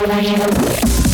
What are you?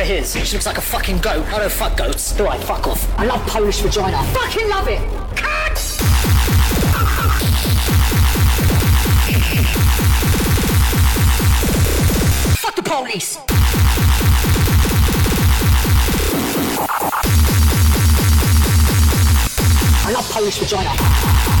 She looks like a fucking goat. I don't fuck goats. All right, Fuck off. I love Polish vagina. Fucking love it. Cunt! Fuck the police. I love Polish vagina.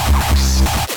House.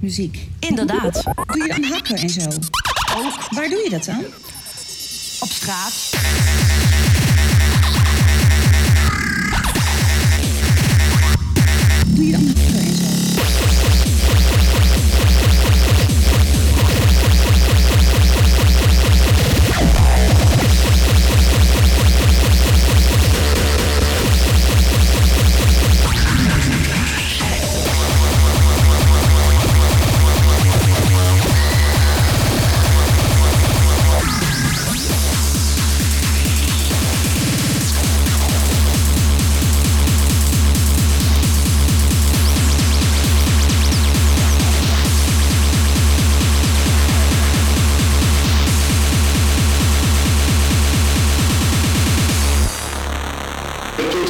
Muziek. Inderdaad. Doe je een hakken en zo? Ook. Waar doe je dat dan?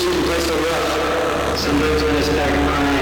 Christian place of work. Sometimes when I start my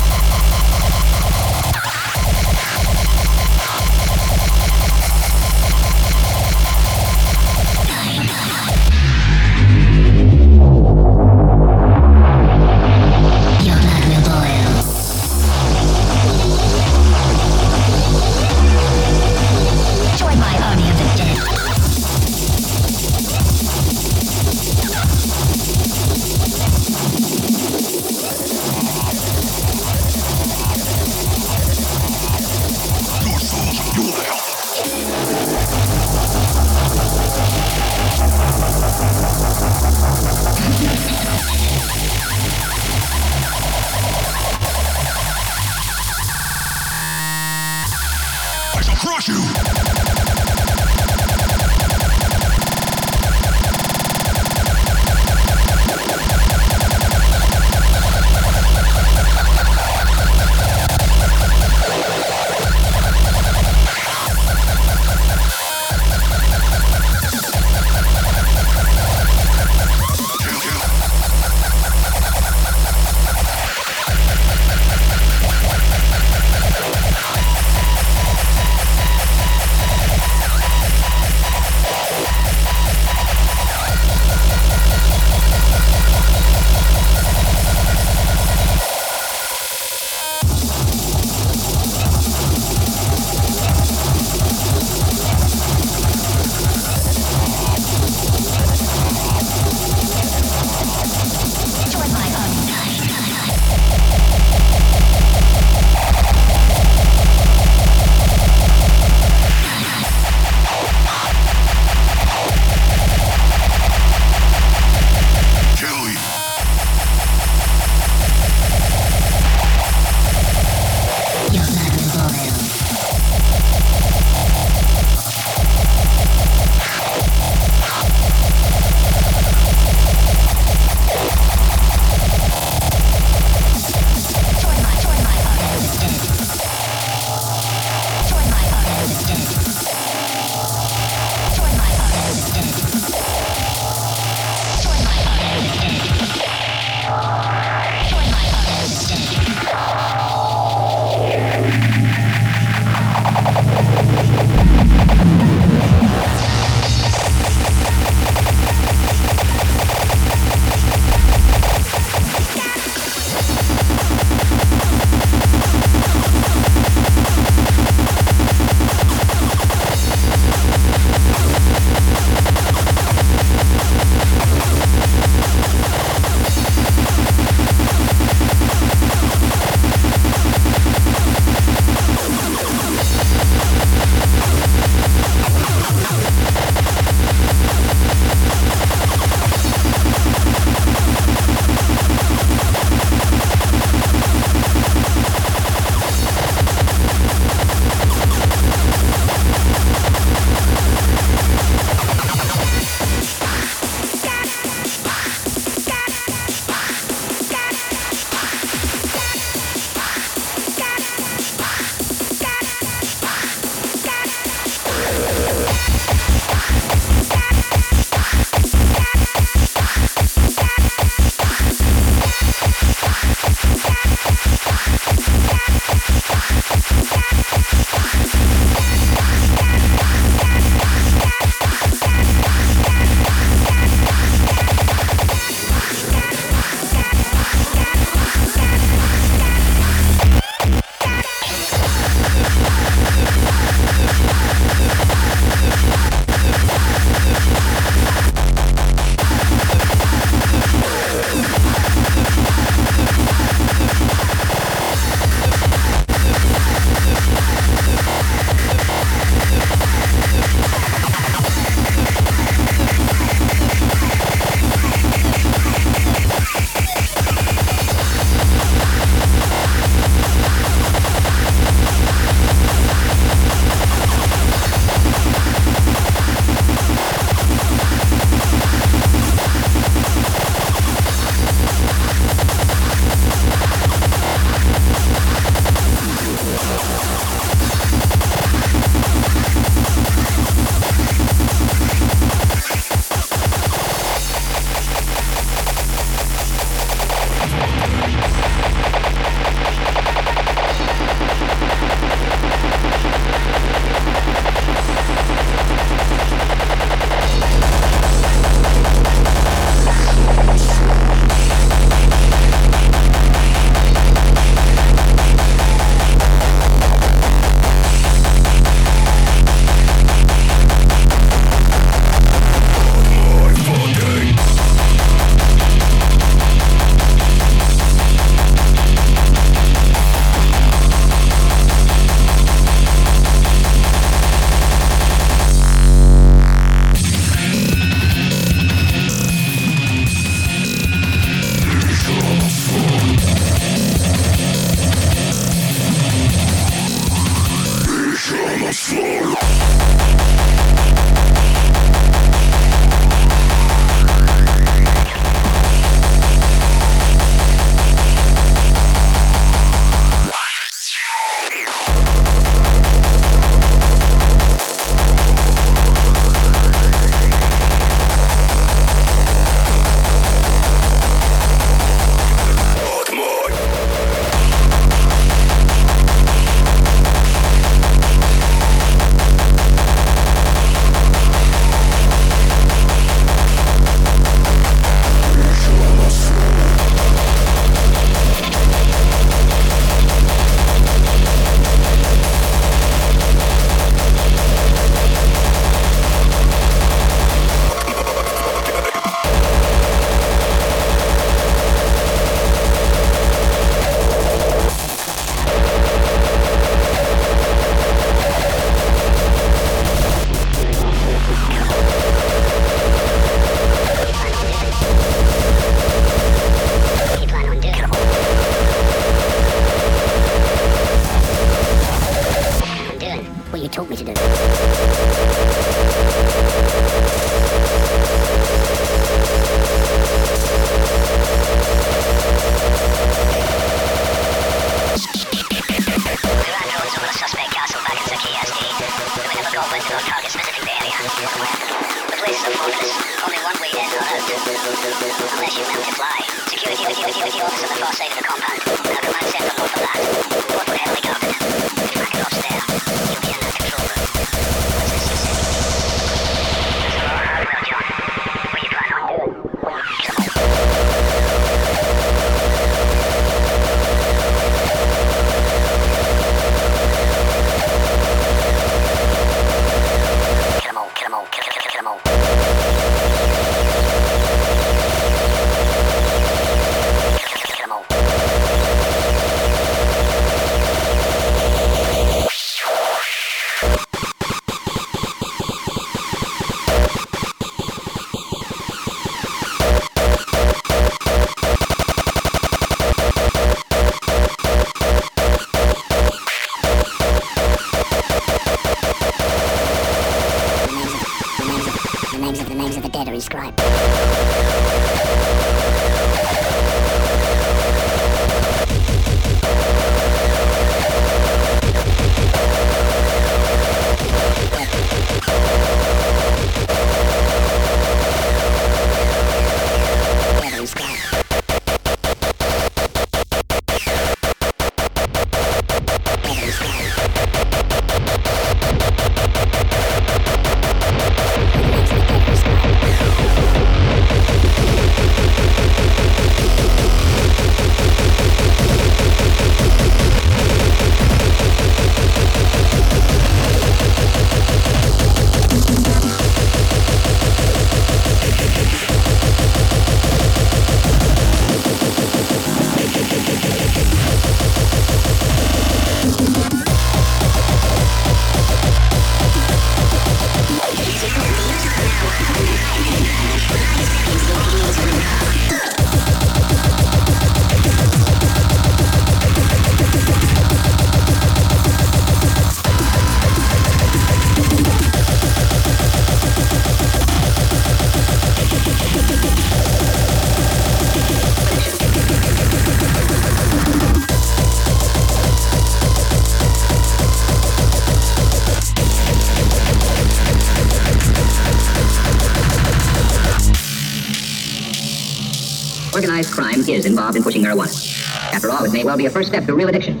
well be a first step to real addiction,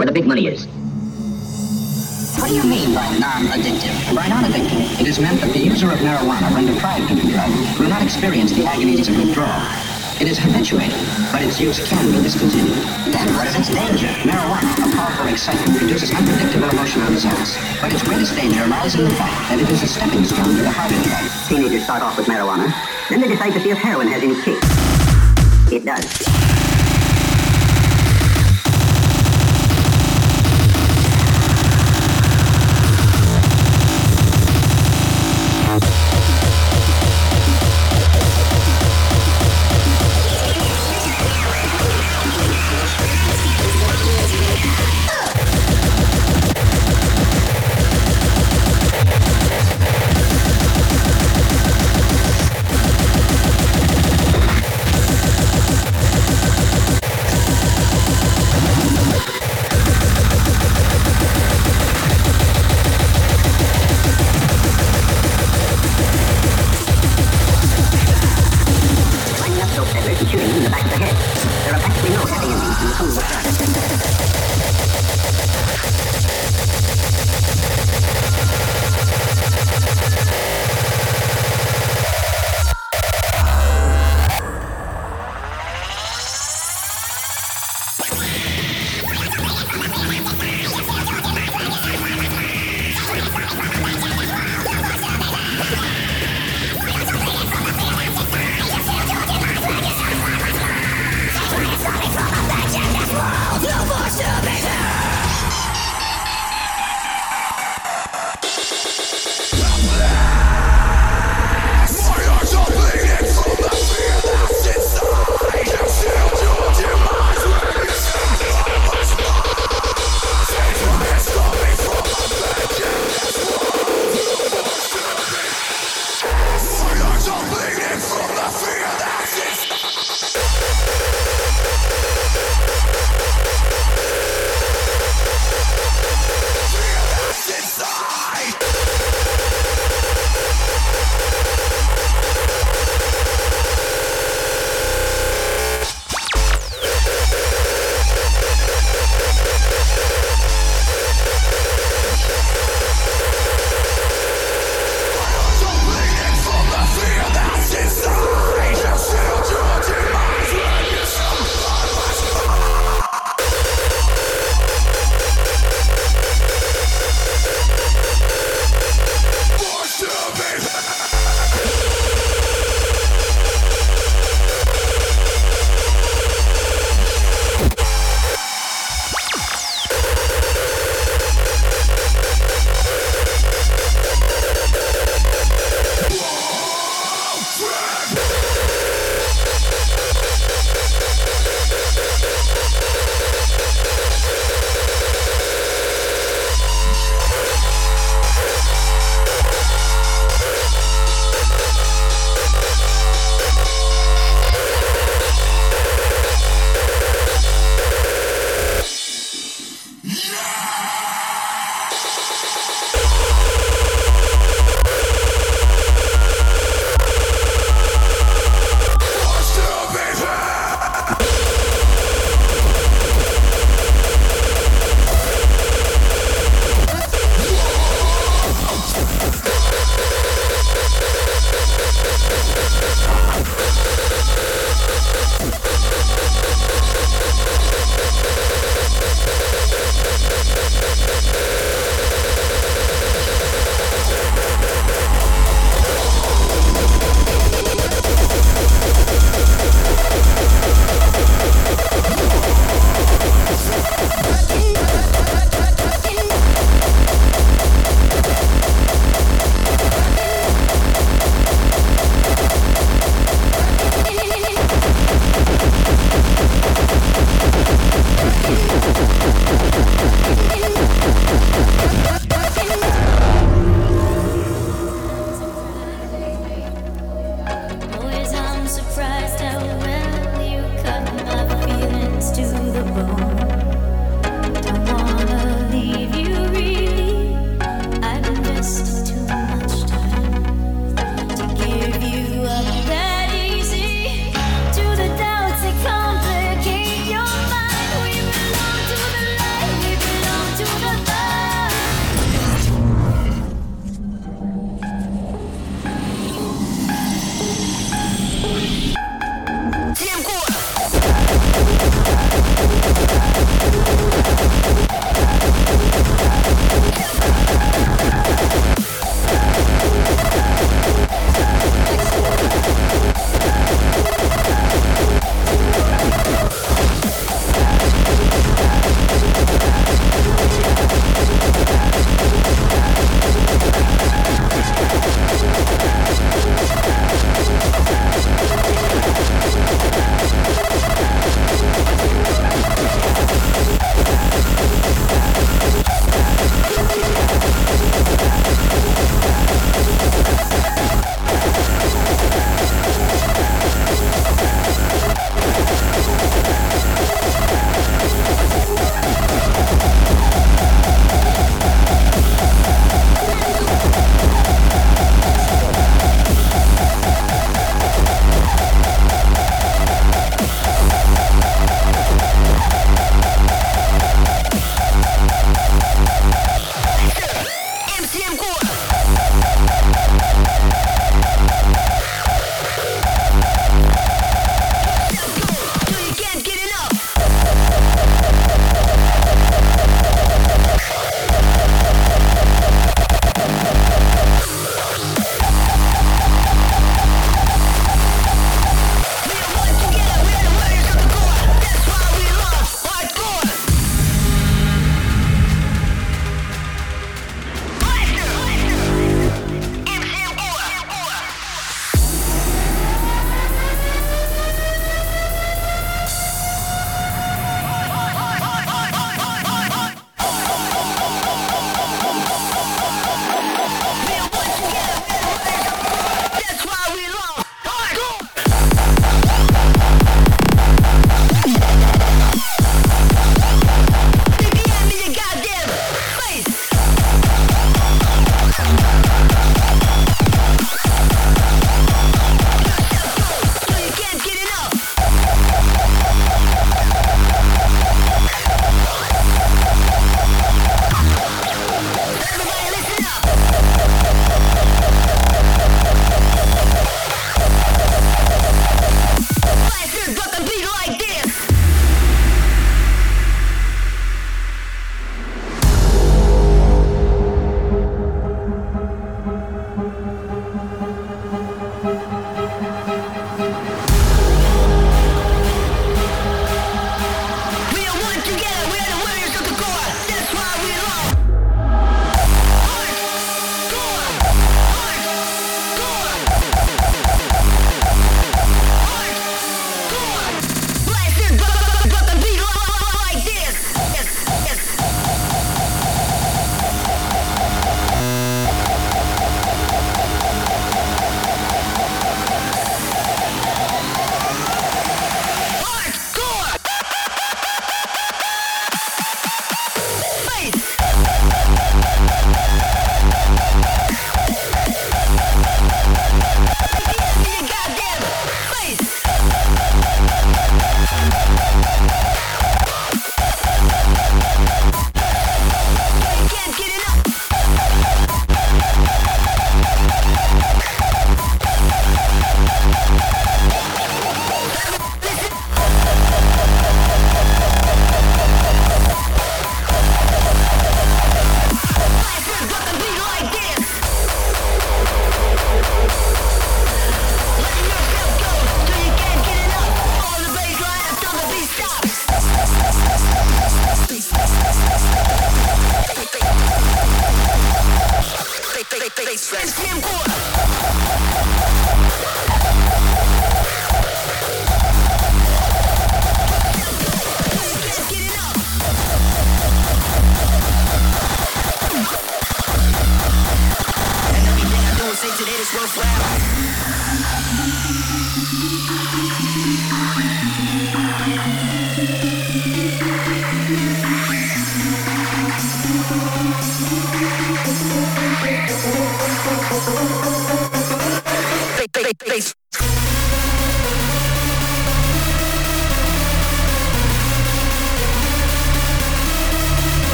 where the big money is. What do you mean by non-addictive? By non-addictive, it is meant that the user of marijuana, when deprived of the drug, will not experience the agonies of withdrawal. It is habituated, but its use can be discontinued. Then what is its danger? Marijuana, a powerful excitement, produces unpredictable emotional results. But its greatest danger lies in the fact that it is a stepping stone to the harder drug. Teenagers start off with marijuana, then they decide to see if heroin has any kick. It does. 30 shooting in the back of the head. There are practically no heavy injuries in the whole of the